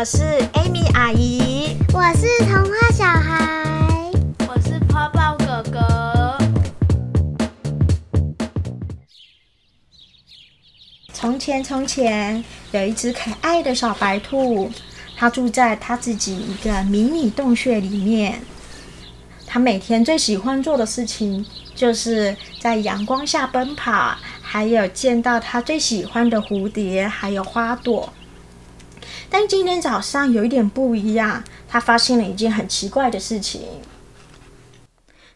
我是 Amy 阿姨，我是童话小孩，我是泡泡哥哥。从前，从前有一只可爱的小白兔，它住在它自己一个迷你洞穴里面。它每天最喜欢做的事情，就是在阳光下奔跑，还有见到它最喜欢的蝴蝶，还有花朵。但今天早上有一点不一样，他发现了一件很奇怪的事情。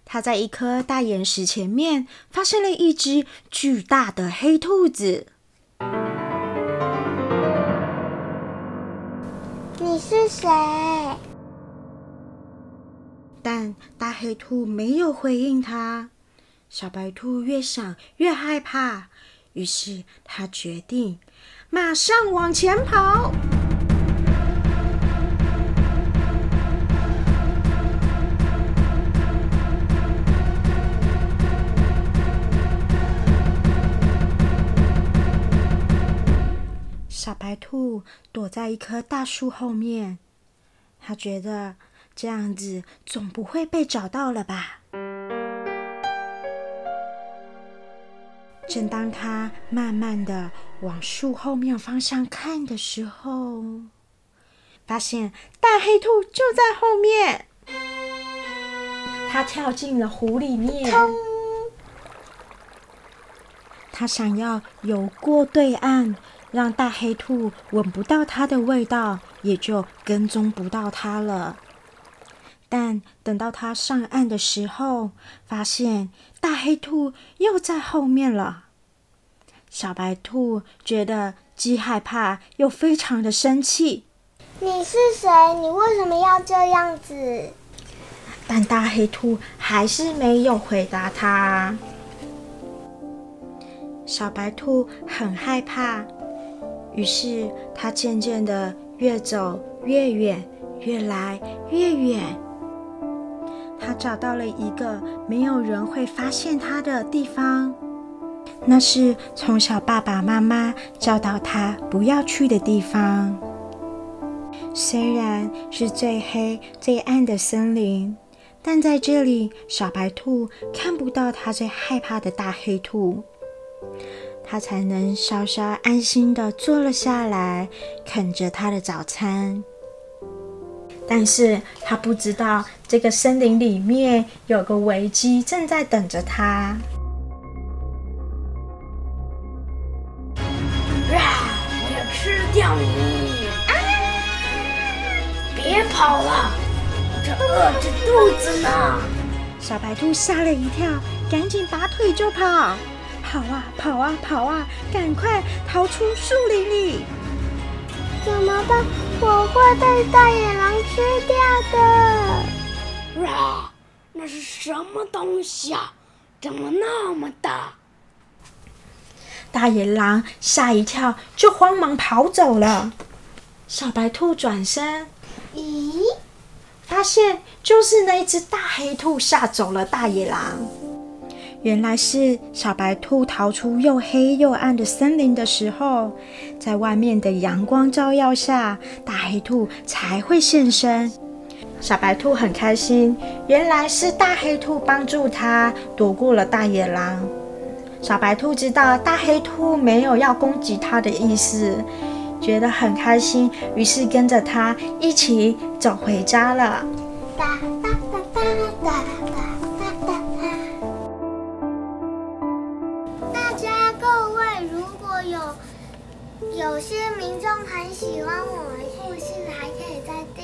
他在一颗大岩石前面发现了一只巨大的黑兔子。你是谁？但大黑兔没有回应他。小白兔越想越害怕，于是它决定马上往前跑。小白兔躲在一棵大树后面，它觉得这样子总不会被找到了吧。正当它慢慢的往树后面方向看的时候，发现大黑兔就在后面，它跳进了湖里面。它想要游过对岸。让大黑兔闻不到它的味道，也就跟踪不到它了。但等到它上岸的时候，发现大黑兔又在后面了。小白兔觉得既害怕又非常的生气。你是谁？你为什么要这样子？但大黑兔还是没有回答它。小白兔很害怕。于是，他渐渐的越走越远，越来越远。他找到了一个没有人会发现他的地方，那是从小爸爸妈妈教导他不要去的地方。虽然是最黑最暗的森林，但在这里，小白兔看不到他最害怕的大黑兔。他才能稍稍安心的坐了下来，啃着他的早餐。但是他不知道，这个森林里面有个危机正在等着他。啊！我要吃掉你！啊！别跑了，我这饿着肚子呢。小白兔吓了一跳，赶紧拔腿就跑。跑啊跑啊跑啊！赶快逃出树林里！怎么办？我会被大野狼吃掉的！哇！那是什么东西啊？怎么那么大？大野狼吓一跳，就慌忙跑走了。小白兔转身，咦？发现就是那只大黑兔吓走了大野狼。原来是小白兔逃出又黑又暗的森林的时候，在外面的阳光照耀下，大黑兔才会现身。小白兔很开心，原来是大黑兔帮助它躲过了大野狼。小白兔知道大黑兔没有要攻击它的意思，觉得很开心，于是跟着它一起走回家了。哒哒哒哒哒有些民众很喜欢我们故事，还可以再订阅哦，拜拜。